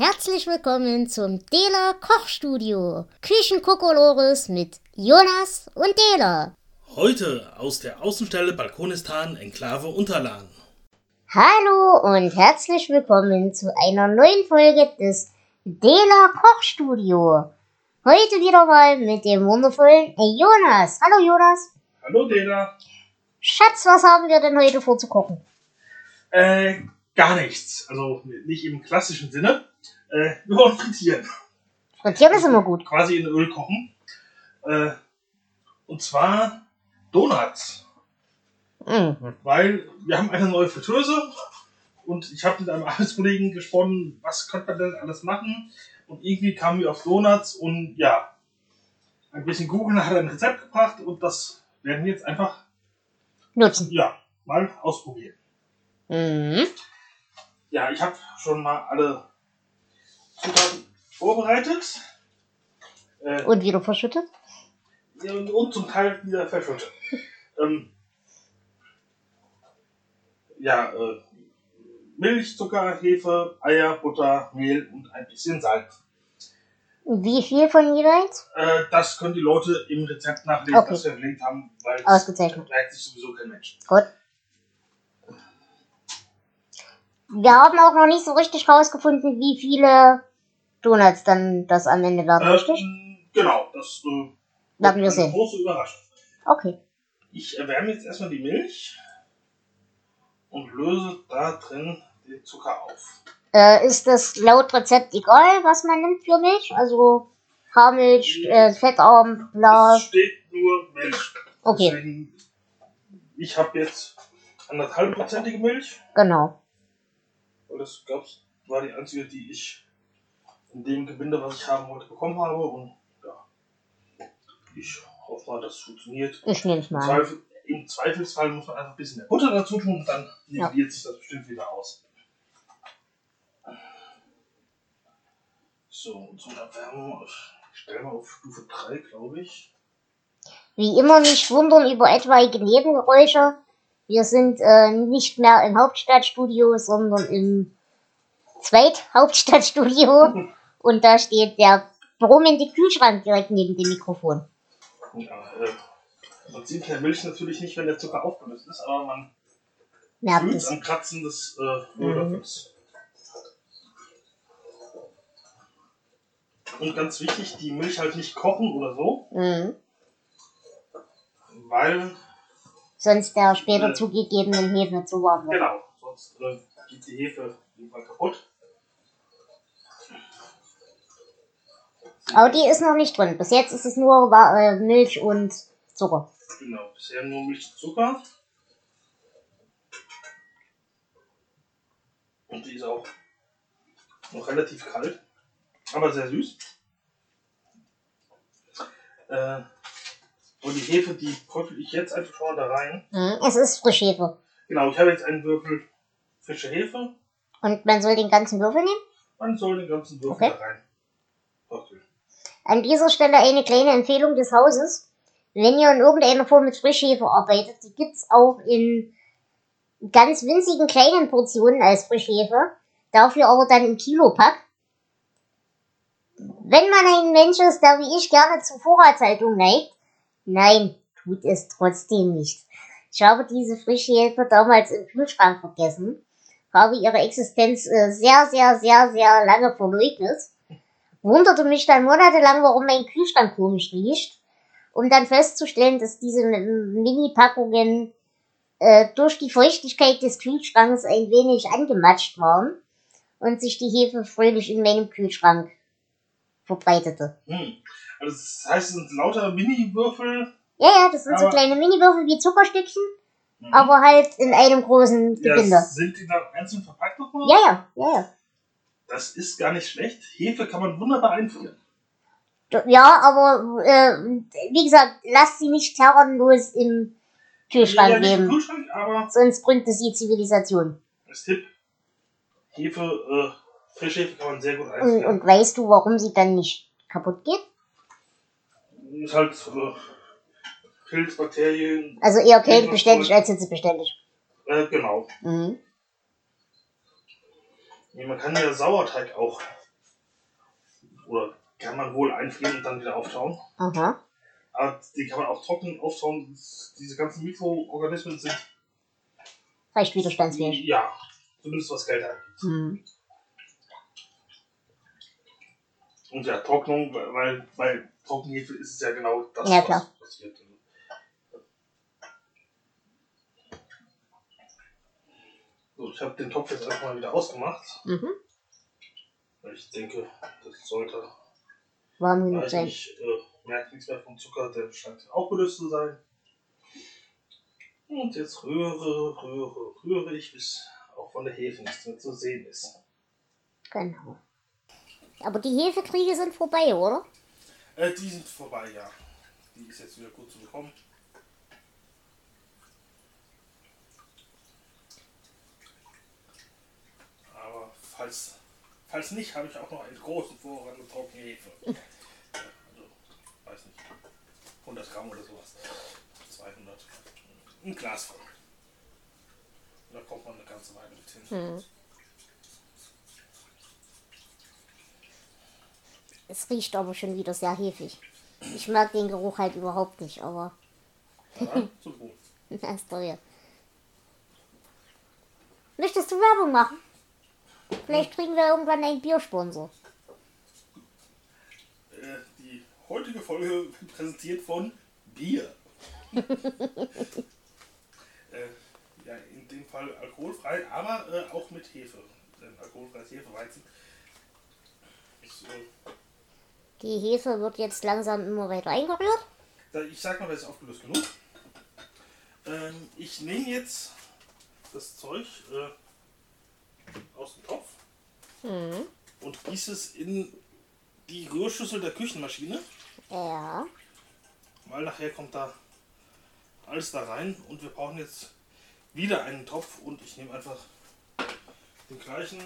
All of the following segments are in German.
Herzlich willkommen zum Dela Kochstudio. Küchenkokolores mit Jonas und Dela. Heute aus der Außenstelle Balkonistan Enklave Unterlagen. Hallo und herzlich willkommen zu einer neuen Folge des Dela Kochstudio. Heute wieder mal mit dem wundervollen Jonas. Hallo Jonas. Hallo Dela. Schatz, was haben wir denn heute vor zu kochen? Äh, gar nichts. Also nicht im klassischen Sinne. Äh, wir wollen frittieren. Frittieren ist immer gut. Quasi in Öl kochen. Äh, und zwar Donuts. Mhm. Weil wir haben eine neue Fritteuse und ich habe mit einem Arbeitskollegen gesprochen, was könnte man denn alles machen. Und irgendwie kamen wir auf Donuts und ja, ein bisschen googeln hat ein Rezept gebracht und das werden wir jetzt einfach Nutzen. ja, mal ausprobieren. Mhm. Ja, ich habe schon mal alle Zutaten vorbereitet äh, Und wieder verschüttet? und, und zum Teil wieder verschüttet. ähm, ja, äh, Milch, Zucker, Hefe, Eier, Butter, Mehl und ein bisschen Salz. Wie viel von jeweils? Äh, das können die Leute im Rezept nachlesen, Okay. das wir verlinkt haben, weil es Ausgezeichnet. merkt sich sowieso kein Mensch. Gut. Wir haben auch noch nicht so richtig rausgefunden, wie viele Donuts dann das am Ende werden, richtig? Ähm, genau, das äh, Werden wir eine sehen. große Überraschung. Okay. Ich erwärme jetzt erstmal die Milch und löse da drin den Zucker auf. Äh, ist das laut Rezept egal, was man nimmt für Milch? Also Haarmilch, äh, fettarm, blau. Es steht nur Milch. Okay. Deswegen, ich habe jetzt anderthalbprozentige Milch, Genau. weil das gab's, war die einzige, die ich dem Gebinde, was ich haben wollte, bekommen habe. Und ja, ich hoffe mal, das funktioniert. Ich nehme es Im, mal. Zweifel, Im Zweifelsfall muss man einfach ein bisschen mehr Butter dazu tun und dann Ja. nivelliert sich das bestimmt wieder aus. So, und zum Erwärmen, ich stelle mal auf Stufe 3, glaube ich. Wie immer nicht wundern über etwaige Nebengeräusche. Wir sind äh, nicht mehr im Hauptstadtstudio, sondern im Zweithauptstadtstudio. Und da steht der brummende Kühlschrank direkt neben dem Mikrofon. Ja, äh, man sieht in der Milch natürlich nicht, wenn der Zucker aufgelöst ist, aber man Merkt fühlt es. am Kratzen des äh, Mhm. Und ganz wichtig, die Milch halt nicht kochen oder so, Mhm. weil, Sonst der später Ja. zugegebenen Hefe zu warm wird. genau, sonst äh, geht die Hefe irgendwann kaputt. Aber die ist noch nicht drin. Bis jetzt ist es nur äh, Milch und Zucker. Genau, bisher nur Milch und Zucker. Und die ist auch noch relativ kalt, aber sehr süß. Äh, und die Hefe, die tröpfel ich jetzt einfach schon mal da rein. Mhm. Es ist Frischhefe. Genau, ich habe jetzt einen Würfel frische Hefe. Und man soll den ganzen Würfel nehmen. Man soll den ganzen Würfel Okay. da rein. An dieser Stelle eine kleine Empfehlung des Hauses. Wenn ihr in irgendeiner Form mit Frischhefe arbeitet, die gibt's auch in ganz winzigen kleinen Portionen als Frischhefe. Dafür aber dann im Kilopack. Wenn man ein Mensch ist, der wie ich gerne zur Vorratshaltung neigt, nein, tut es trotzdem nicht. Ich habe diese Frischhefe damals im Kühlschrank vergessen, habe ihre Existenz äh, sehr, sehr, sehr, sehr lange verleugnet wunderte mich dann monatelang, warum mein Kühlschrank komisch riecht, um dann festzustellen, dass diese Mini-Packungen äh, durch die Feuchtigkeit des Kühlschranks ein wenig angematscht waren und sich die Hefe fröhlich in meinem Kühlschrank verbreitete. Hm. Also das heißt, es sind lauter Mini-Würfel. Ja, ja, das sind so kleine Mini-Würfel wie Zuckerstückchen, Mhm. aber halt in einem großen ja, Gebinde. sind die dann einzeln verpackt nochmal? Ja, ja, ja, ja. Das ist gar nicht schlecht. Hefe kann man wunderbar einfrieren. Ja, aber äh, wie gesagt, lasst sie nicht terrenlos im Kühlschrank ja, leben. Kühlschrank, Sonst bringt es die Zivilisation. als Tipp, Hefe, äh, frische Hefe kann man sehr gut Und, einfrieren. und weißt du, warum sie dann nicht kaputt geht? Ist halt äh, Pilz, Bakterien, Also eher kältebeständig als hitzebeständig. äh, genau. Mhm. Nee, man kann ja Sauerteig auch Oder kann man wohl einfrieren und dann wieder auftauen. Aha. Aber die kann man auch trocken auftauen. Diese ganzen Mikroorganismen sind Recht widerstandsfähig. ja, zumindest was Geld angeht. Hm. Und ja, Trocknung, weil bei Trockenhefe ist es ja genau das, Ja, was passiert. So, ich habe den Topf jetzt einfach mal wieder ausgemacht, Mhm. weil ich denke, das sollte Warm genug sein. ich äh, merke nichts mehr vom Zucker, der scheint aufgelöst zu sein. Und jetzt rühre, rühre, rühre ich, bis auch von der Hefe nichts mehr zu sehen ist. Genau. Aber die Hefekriege sind vorbei, oder? Äh, die sind vorbei, ja. Die ist jetzt wieder gut zu bekommen. Aber falls, falls nicht, habe ich auch noch einen großen Vorrat mit trockene Hefe. Also, weiß nicht, 100 Gramm oder sowas. 200. Ein Glas voll. Da kommt man eine ganze Weile mit hin. Hm. Es riecht aber schon wieder sehr hefig. Ich mag den Geruch halt überhaupt nicht, aber Ja, zum Wohl. das ist toll. Möchtest du Werbung machen? Vielleicht kriegen wir irgendwann einen Biersponsor. Äh, die heutige Folge wird präsentiert von Bier. äh, ja, in dem Fall alkoholfrei, aber äh, auch mit Hefe. Denn alkoholfreies Hefeweizen ist, äh, Die Hefe wird jetzt langsam immer weiter eingerührt. ich sag mal, das ist aufgelöst genug. Ähm, ich nehme jetzt das Zeug äh, aus dem Topf Mhm. und gieße es in die Rührschüssel der Küchenmaschine. Ja. weil nachher kommt da alles da rein und wir brauchen jetzt wieder einen Topf und ich nehme einfach den gleichen,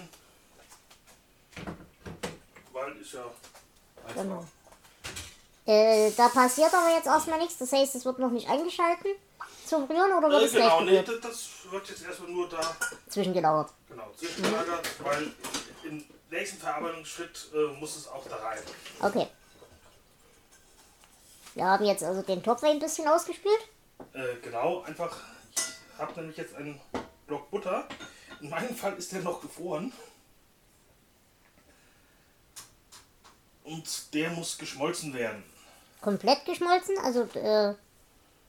weil ist ja einfach. Genau. Äh, da passiert aber jetzt erstmal nichts. Das heißt, es wird noch nicht eingeschalten zum Rühren oder wird Äh, es genau, nee, gerührt? das, das wird jetzt erstmal nur da Zwischengelauert. genau, zwischengelagert, weil im nächsten Verarbeitungsschritt äh, muss es auch da rein. Okay. Wir haben jetzt also den Topf ein bisschen ausgespült. Äh, genau, einfach, ich habe nämlich jetzt einen Block Butter. In meinem Fall ist der noch gefroren. Und der muss geschmolzen werden. Komplett geschmolzen, also äh,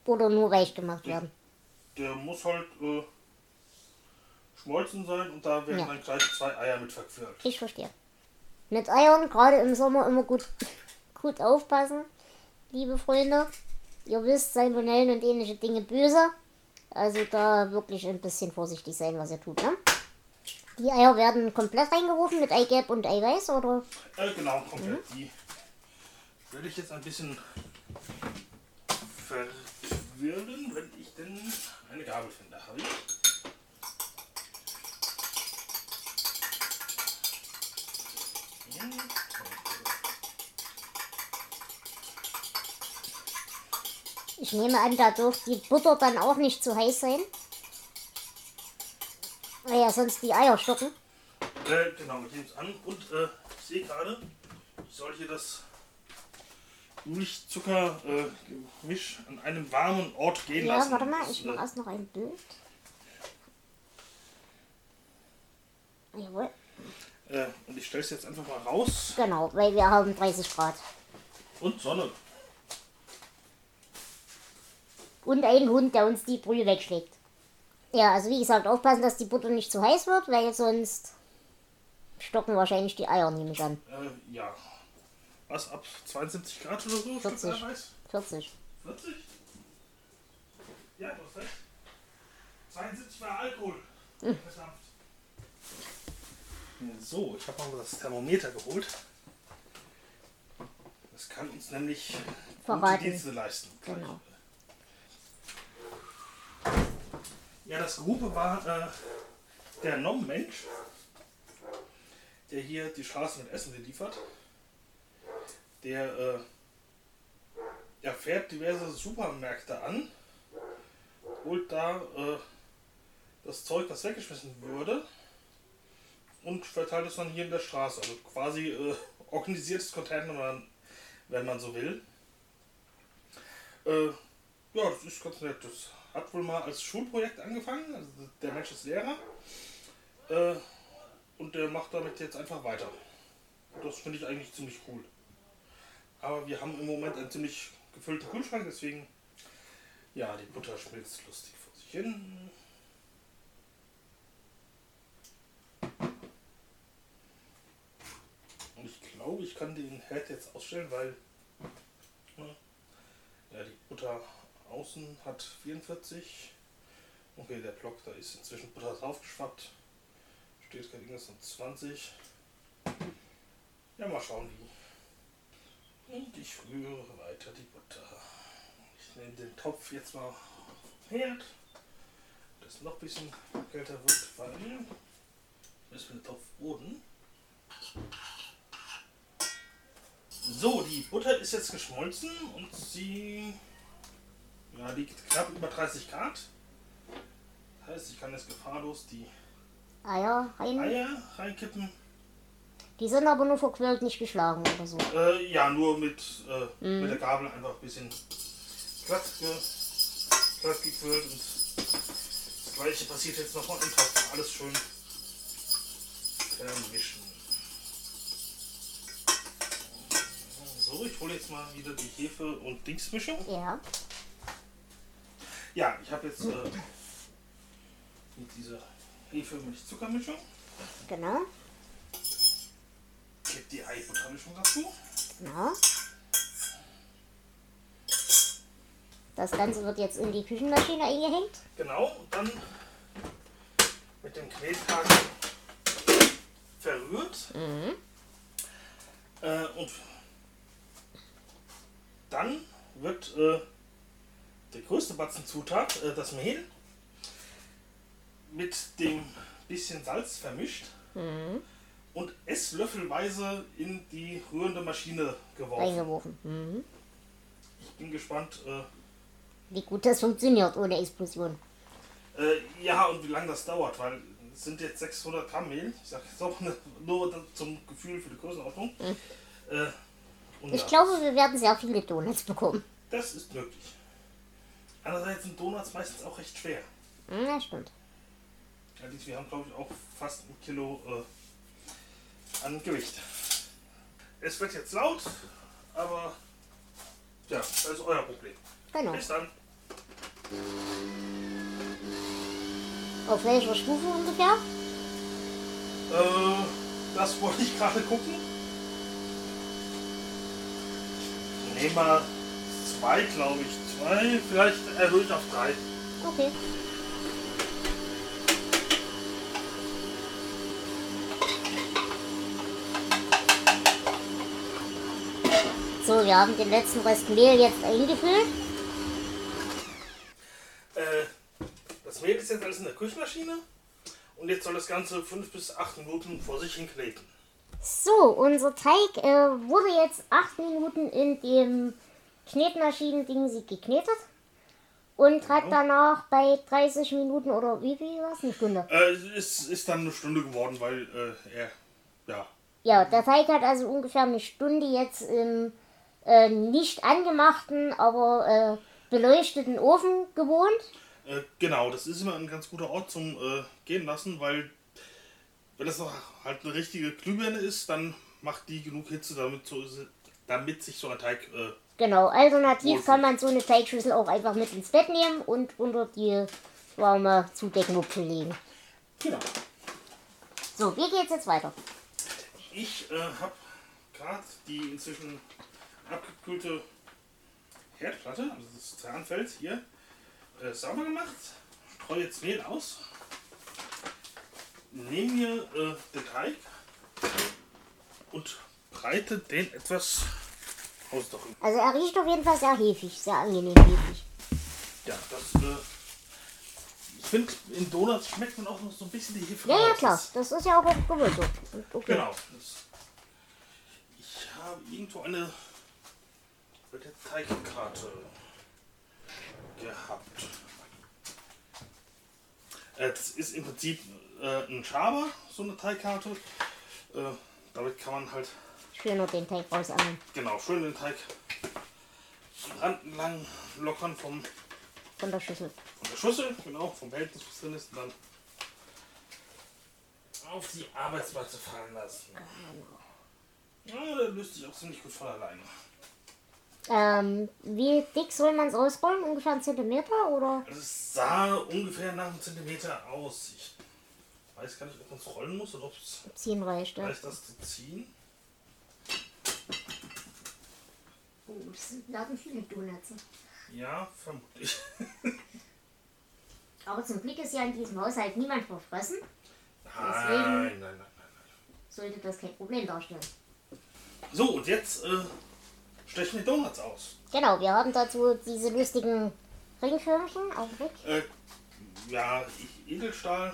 oder nur weich gemacht werden. Der muss halt äh, schmolzen sein und da werden Ja. dann gleich zwei Eier mit verquirlt. Ich verstehe. Mit Eiern, gerade im Sommer, immer gut, gut aufpassen, liebe Freunde. Ihr wisst, Salmonellen und ähnliche Dinge böse. Also da wirklich ein bisschen vorsichtig sein, was ihr tut, ne? Die Eier werden komplett reingerufen mit Eigelb und Eiweiß, oder? Äh, genau, komplett. Die werde ich jetzt ein bisschen verquirlen, wenn ich denn eine Gabel finde. Habe ich. Ich nehme an, da dürfte die Butter dann auch nicht zu heiß sein. Weil ja sonst die Eier stocken. Äh, genau, ich nehme es an und äh, ich sehe gerade, ich soll hier das Milchzucker-Gemisch an einem warmen Ort gehen Ja, lassen. warte mal, ich äh, mache erst noch ein Bild. Jawohl, äh, und ich stelle es jetzt einfach mal raus. genau, weil wir haben 30 Grad. Und Sonne. Und einen Hund, der uns die Brühe wegschlägt. Ja, also wie gesagt, aufpassen, dass die Butter nicht zu heiß wird, weil sonst stocken wahrscheinlich die Eier, nehme ich an. Äh, ja. Was, ab 72 Grad oder so? 40. Stück Eiweiß? 40. 40? Ja, du hast recht. 72 war Alkohol. Hm. Verdammt. So, ich habe mal das Thermometer geholt. Das kann uns nämlich gute Verraten. Dienste leisten. Genau. Ja, das Gruppe war äh, der Nom-Mensch, der hier die Straße mit Essen beliefert. Der äh, ja, fährt diverse Supermärkte an, holt da äh, das Zeug, das weggeschmissen würde, und verteile es dann hier in der Straße. Also quasi äh, organisiertes Container, wenn man so will. Äh, ja, das ist ganz nett. Das hat wohl mal als Schulprojekt angefangen. Also der Mensch ist Lehrer. Äh, und der macht damit jetzt einfach weiter. Das finde ich eigentlich ziemlich cool. Aber wir haben im Moment einen ziemlich gefüllten Kühlschrank, deswegen, ja, die Butter schmilzt lustig vor sich hin. Und ich glaube, ich kann den Herd jetzt ausstellen, weil ne, ja, die Butter außen hat 44. Okay, der Block, da ist inzwischen Butter draufgeschwappt. Steht gerade irgendwas von 20. Ja, mal schauen wie. Und ich rühre weiter die Butter. Ich nehme den Topf jetzt mal Herd. Das noch ein bisschen kälter wird, weil ist für den Topfboden. So, die Butter ist jetzt geschmolzen und sie ja, liegt knapp über 30 Grad. Das heißt, ich kann jetzt gefahrlos die Eier rein. Eier reinkippen. Die sind aber nur verquirlt, nicht geschlagen oder so. Äh, ja, nur mit, äh, mit der Gabel einfach ein bisschen glatt, ge glatt gequirlt. Und das gleiche passiert jetzt nochmal im Topf. Alles schön vermischen. So, ich hole jetzt mal wieder die Hefe- und Dingsmischung. Ja. Ja, ich habe jetzt äh, mit dieser Hefe-Milch-Zuckermischung Genau. Die Eibuttermischung dazu. Genau. Das Ganze wird jetzt in die Küchenmaschine eingehängt. Genau, und dann mit dem Knethaken verrührt. Äh, und dann wird äh, der größte Batzen Zutat, äh, das Mehl, mit dem bisschen Salz vermischt und esslöffelweise in die rührende Maschine geworfen. Reingeworfen. Mhm. Ich bin gespannt, äh, Wie gut das funktioniert ohne Explosion. Äh, ja, und wie lange das dauert, weil es sind jetzt 600 Gramm Mehl. Ich sage jetzt auch ne- nur zum Gefühl für die Größenordnung. Äh, und Ich ja, glaube, wir werden sehr viele Donuts bekommen. das ist möglich. Andererseits sind Donuts meistens auch recht schwer. Ja, stimmt. Allerdings, wir haben, glaube ich, auch fast ein Kilo äh, an Gewicht. Es wird jetzt laut, aber ja, das ist euer Problem. Genau. Bis dann. Auf welcher Stufe ungefähr? Äh, das wollte ich gerade gucken. Nehmen wir zwei, glaube ich. Zwei, vielleicht erhöhe ich auf drei. Okay. Wir haben den letzten Rest Mehl jetzt eingefüllt. Äh, das Mehl ist jetzt alles in der Küchenmaschine. Und jetzt soll das Ganze fünf bis acht Minuten vor sich hin kneten. So, unser Teig äh, wurde jetzt 8 Minuten in dem Knetmaschinen-Ding geknetet. Und hat danach bei 30 Minuten oder wie viel war es? Eine Stunde. Äh, es ist dann eine Stunde geworden, weil äh, er, ja, Ja, der Teig hat also ungefähr eine Stunde jetzt im äh, nicht angemachten, aber äh, beleuchteten Ofen gewohnt. Äh, genau, das ist immer ein ganz guter Ort zum äh, gehen lassen, weil wenn das halt eine richtige Glühbirne ist, dann macht die genug Hitze, damit, so, damit sich so ein Teig. Äh, Genau, alternativ kann man so eine Teigschüssel auch einfach mit ins Bett nehmen und unter die warme Zudeckmucke legen. genau. So, wie geht's jetzt weiter? Ich äh, habe gerade die inzwischen abgekühlte Herdplatte, also das Zahnfeld hier, äh, sauber gemacht. Streue jetzt Mehl aus. Nehme mir äh, den Teig und breite den etwas aus. Also er riecht auf jeden Fall sehr hefig, sehr angenehm hefig. ja, das. Äh, ich finde, in Donuts schmeckt man auch noch so ein bisschen die Hefe Ja, ja, klar, Das- ist ja auch auf Gewürze. Und Okay. Genau. Das, ich habe irgendwo eine Teigkarte gehabt. Äh, das ist im Prinzip äh, ein Schaber, so eine Teigkarte. Äh, damit kann man halt Schön noch den Teig rausangeln. genau schön den Teig entlang lockern vom, Von der Schüssel. von der Schüssel, genau, vom Behältnis, was drin ist, und dann auf die Arbeitsplatte fallen lassen. Ja, der löst sich auch ziemlich gut von alleine. Ähm, wie dick soll man es ausrollen? Ungefähr einen Zentimeter oder? Also es sah ungefähr nach einem Zentimeter aus. Ich weiß gar nicht, ob man es rollen muss oder ob es Ziehen reicht, ja. reicht, das zu ziehen. Oh, es werden viele Donuts. Ja, vermutlich. Aber zum Glück ist ja in diesem Haushalt niemand verfressen. Nein, nein, nein, nein, nein. Sollte das kein Problem darstellen. So, und jetzt äh, stechen wir Donuts aus. Genau, wir haben dazu diese lustigen Ringförmchen auf dem Blick. Äh, ja, Edelstahl,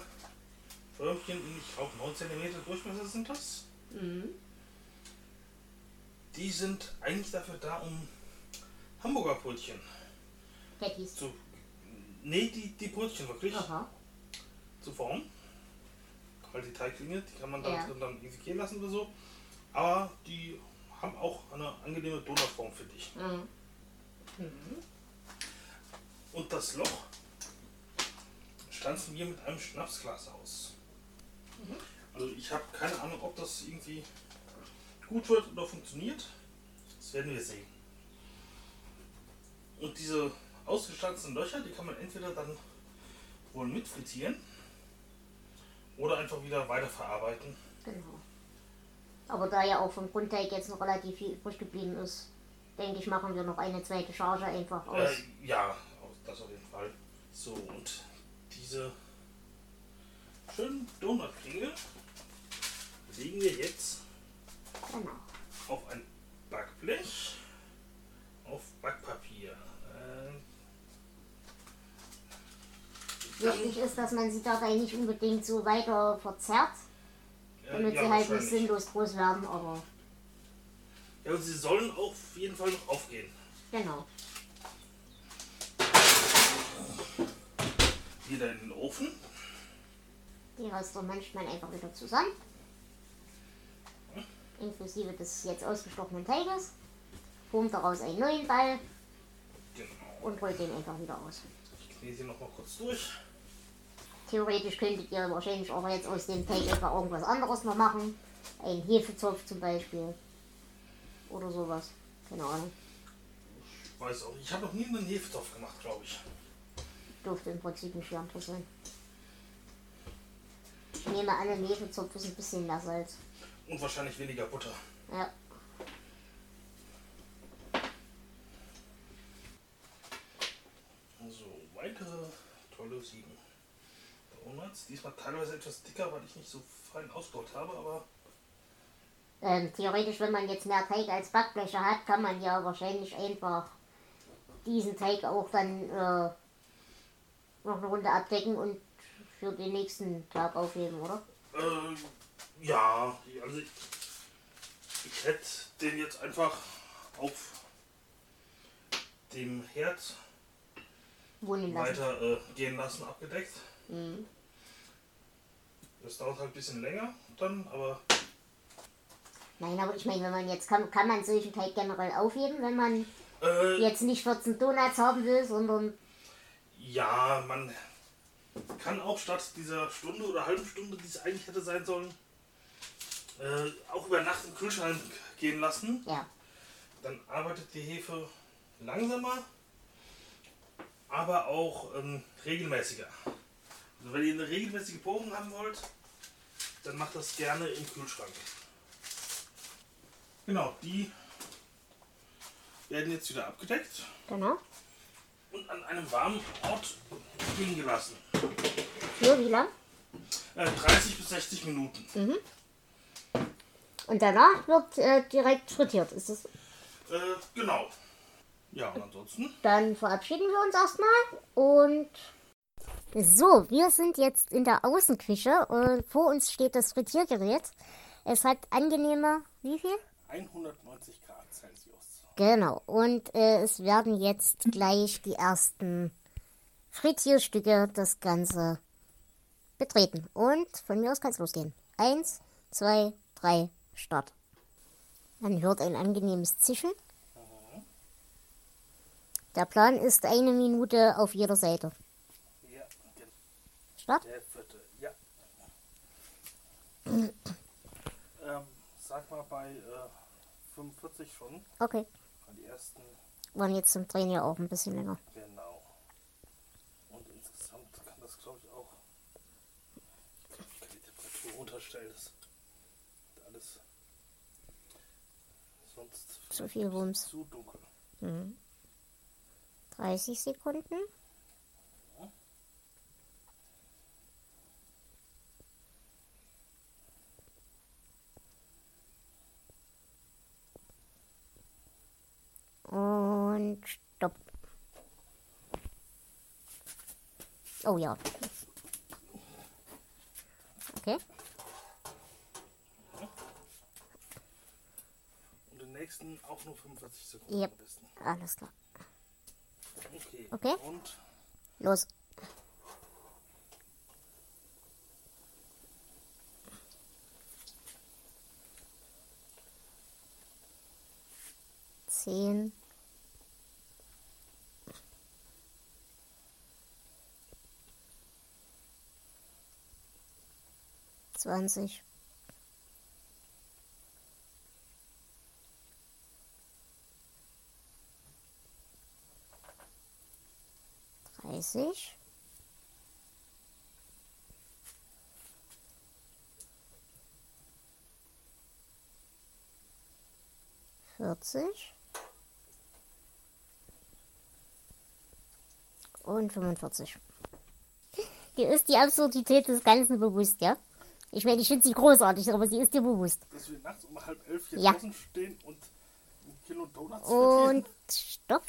Förmchen, ich glaube 9 cm Durchmesser sind das. Die sind eigentlich dafür da, um Hamburger Brötchen Patties. zu. Nee, die, die Brötchen wirklich Aha. zu formen. Weil die Teiglinge, die kann man da Ja. drin dann irgendwie gehen lassen oder so. Aber die haben auch eine angenehme Donutform, finde ich. Mhm. Und das Loch stanzen wir mit einem Schnapsglas aus. Also ich habe keine Ahnung, ob das irgendwie gut wird oder funktioniert. Das werden wir sehen. Und diese ausgestanzten Löcher, die kann man entweder dann wohl mit frittieren oder einfach wieder weiterverarbeiten. Genau. Aber da ja auch vom Grundteig jetzt noch relativ viel übrig geblieben ist, denke ich, machen wir noch eine zweite Charge einfach aus. Äh, ja, das auf jeden Fall. So, und diese schönen Donutkringel legen wir jetzt Genau. auf ein Backblech, auf Backpapier. Äh, Wichtig ist, dass man sie dabei nicht unbedingt so weiter verzerrt, äh, damit ja, sie halt nicht sinnlos groß werden, aber Ja, und sie sollen auf jeden Fall noch aufgehen. genau. Wieder in den Ofen. Die Reste mancht man einfach wieder zusammen. Inklusive des jetzt ausgestochenen Teiges. Formt daraus einen neuen Ball Genau. und rollt den einfach wieder aus. Ich knete sie noch mal kurz durch. Theoretisch könntet ihr wahrscheinlich auch jetzt aus dem Teig einfach irgendwas anderes noch machen. Ein Hefezopf zum Beispiel. Oder sowas. Keine Ahnung. Ich weiß auch, ich habe noch nie einen Hefetopf gemacht, glaube ich. Dürfte im Prinzip nicht viel anderes sein. Ich nehme an, ein Hefezopf ist ein bisschen mehr Salz. Und wahrscheinlich weniger Butter. Ja. Donuts. Diesmal teilweise etwas dicker, weil ich nicht so fein ausgebaut habe, aber Ähm, theoretisch, wenn man jetzt mehr Teig als Backbleche hat, kann man ja wahrscheinlich einfach diesen Teig auch dann äh, noch eine Runde abdecken und für den nächsten Tag aufheben, oder? äh, ja, also ich, ich hätte den jetzt einfach auf dem Herd weiter äh, gehen lassen, abgedeckt. Mhm. Das dauert halt ein bisschen länger dann, aber Nein, aber ich meine, wenn man jetzt kann, kann man solchen Teig generell aufheben, wenn man äh, jetzt nicht 14 Donuts haben will, sondern Ja, man kann auch statt dieser Stunde oder halben Stunde, die es eigentlich hätte sein sollen, äh, auch über Nacht im Kühlschrank gehen lassen. ja, Dann arbeitet die Hefe langsamer, aber auch ähm, regelmäßiger. Also wenn ihr eine regelmäßige Bohrung haben wollt, dann macht das gerne im Kühlschrank. Genau, die werden jetzt wieder abgedeckt genau. und an einem warmen Ort liegen gelassen. Für wie lang? Äh, 30 bis 60 Minuten. Und danach wird äh, direkt frittiert. Ist es? Äh, genau. Ja, und ansonsten. Dann verabschieden wir uns erstmal und so, wir sind jetzt in der Außenküche und vor uns steht das Frittiergerät. Es hat angenehme, wie viel? 190 Grad Celsius. Genau. Und äh, es werden jetzt gleich die ersten Frittierstücke das Ganze Betreten. Und von mir aus kann es losgehen. Eins, zwei, drei, Start. Man hört ein angenehmes Zischen. Der Plan ist eine Minute auf jeder Seite. Start. Der vierte, ja. ähm, sag mal bei äh, 45 schon. Okay. Die ersten, Waren jetzt zum Drehen ja auch ein bisschen länger. genau. Und insgesamt kann das, glaube ich, auch. Ich kann die Temperatur runterstellen. Das ist alles. Sonst Zu viel Wumms. zu dunkel. 30 Sekunden. Und stopp. Oh ja. Okay. Und den nächsten auch nur 45 Sekunden Yep. Alles klar. Okay. Okay. Und Los. Zehn. Zwanzig. Dreißig. Vierzig. Und 45. Dir ist die Absurdität des Ganzen bewusst, ja? Ich meine, ich finde sie großartig, aber sie ist dir bewusst. dass wir nachts um halb elf hier Ja. draußen stehen und ein Kilo Donuts Und stopp.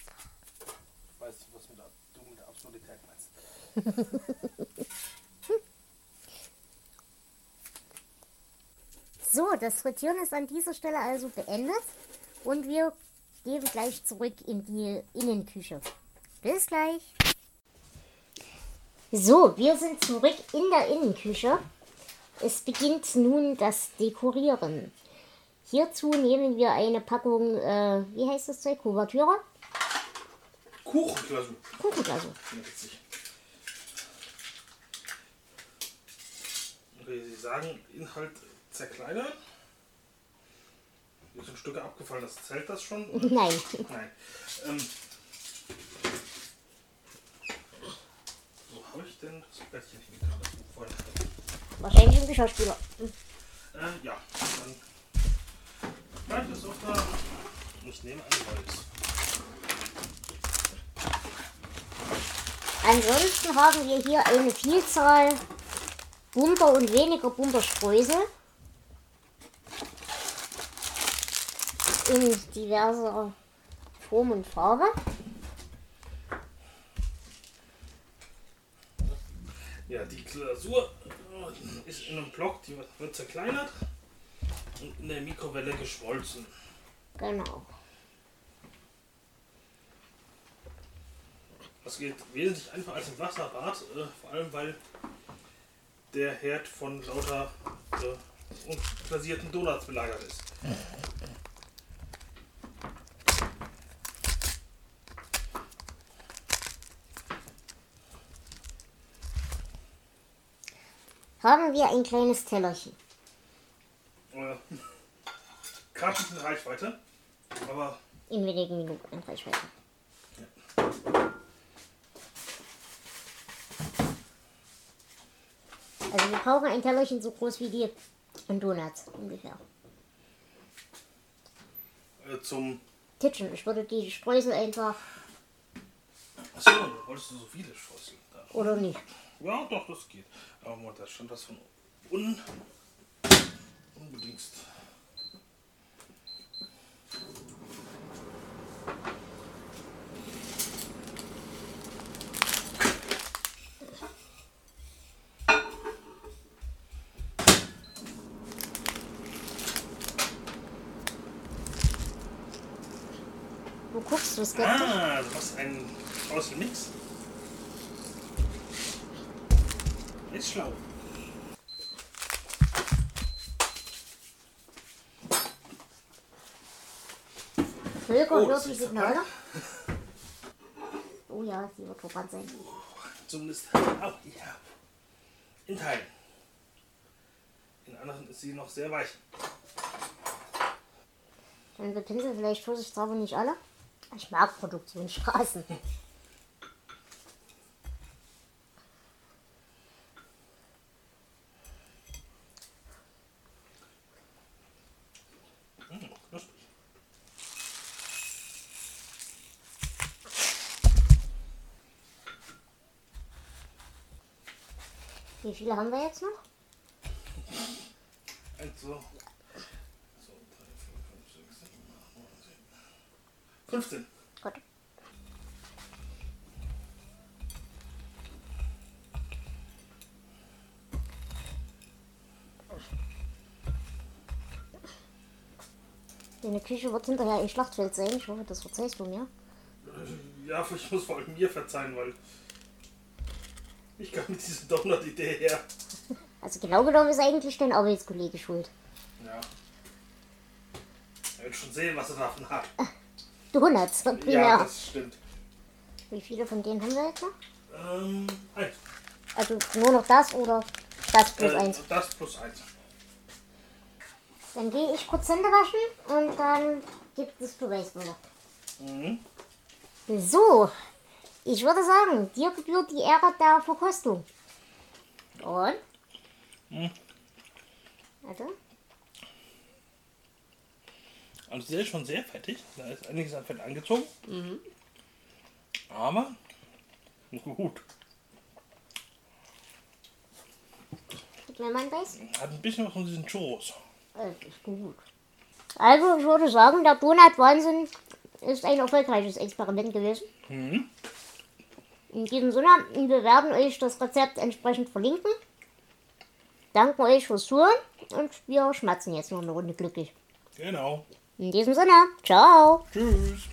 Ich weiß, was mit der, du mit der Absurdität meinst. So, das Frittieren ist an dieser Stelle also beendet und wir gehen gleich zurück in die Innenküche. Bis gleich. So, wir sind zurück in der Innenküche. Es beginnt nun das Dekorieren. Hierzu nehmen wir eine Packung, äh, wie heißt das Zeug? Kuvertüre? Kuchenglasur. Kuchenglasur. Sie sagen Inhalt zerkleinern. Hier sind Stücke abgefallen, das zählt das schon? oder? Nein. Nein. Ähm, wo habe ich denn das Blättchen hingetan? Das Buch vorhin hatte? Wahrscheinlich im Geschirrspüler. Äh, ja, dann bleibt es auch da. Ich nehme ein neues. Ansonsten haben wir hier eine Vielzahl bunter und weniger bunter Streusel. In diverser Form und Farbe. Ja, die Glasur äh, ist in einem Block, die wird zerkleinert und in der Mikrowelle geschmolzen. Genau. Das geht wesentlich einfacher als im Wasserbad, äh, vor allem weil der Herd von lauter äh, unbasierten Donuts belagert ist. Haben wir ein kleines Tellerchen. Äh, Gerade in Reichweite, aber In wenigen Minuten in Reichweite. Also wir brauchen ein Tellerchen so groß wie die Donuts ungefähr. äh, zum. Kitchen. Ich würde die Streusel einfach Achso, wolltest du so viele Streusel? Da. oder nicht. Ja, doch, das geht. Aber mal, da stand was von un unbedingt. Wo guckst du skeptisch? Ah, du hast einen Streuselmix. Ist schlau. Völker oh, wirklich Signal, oder? Oh ja, sie wird verbrannt sein. Oh, zumindest auch die ja. In Teilen. In anderen ist sie noch sehr weich. Dann bepinseln vielleicht vorsichtig drauf und nicht alle. Ich mag Produktionsstraßen. Wie viele haben wir jetzt noch? Eins, so. So, drei, vier, fünf, sechs, sieben, acht, neun, zehn. 15. Gut. Deine Küche wird hinterher ein Schlachtfeld sein. Ich hoffe, das verzeihst du mir. Ja, ich muss vor allem mir verzeihen, weil ich kam mit dieser Donut-Idee her. Also genau genommen ist eigentlich dein Arbeitskollege schuld. Ja. Er will schon sehen, was er davon hat. Donuts, primär. Ja, das stimmt. Wie viele von denen haben wir jetzt noch? Ähm, eins. Also nur noch das oder das plus Äh, eins? Das plus eins. Dann gehe ich kurz Hände waschen und dann gibt es Beweisbilder. Mhm. So, ich würde sagen, dir gebührt die Ehre der Verkostung. Und? Mhm. Warte. Also der ist schon sehr fettig. Da ist einiges an Fett angezogen. Aber gut. Gib mir mal ein Beiß. Hat ein bisschen was von diesen Churros. Das ist gut. Also, ich würde sagen, der Donut-Wahnsinn ist ein erfolgreiches Experiment gewesen. Mhm. In diesem Sinne, wir werden euch das Rezept entsprechend verlinken. Danken euch fürs Zuhören und wir schmatzen jetzt noch eine Runde glücklich. Genau. In diesem Sinne, ciao! Tschüss.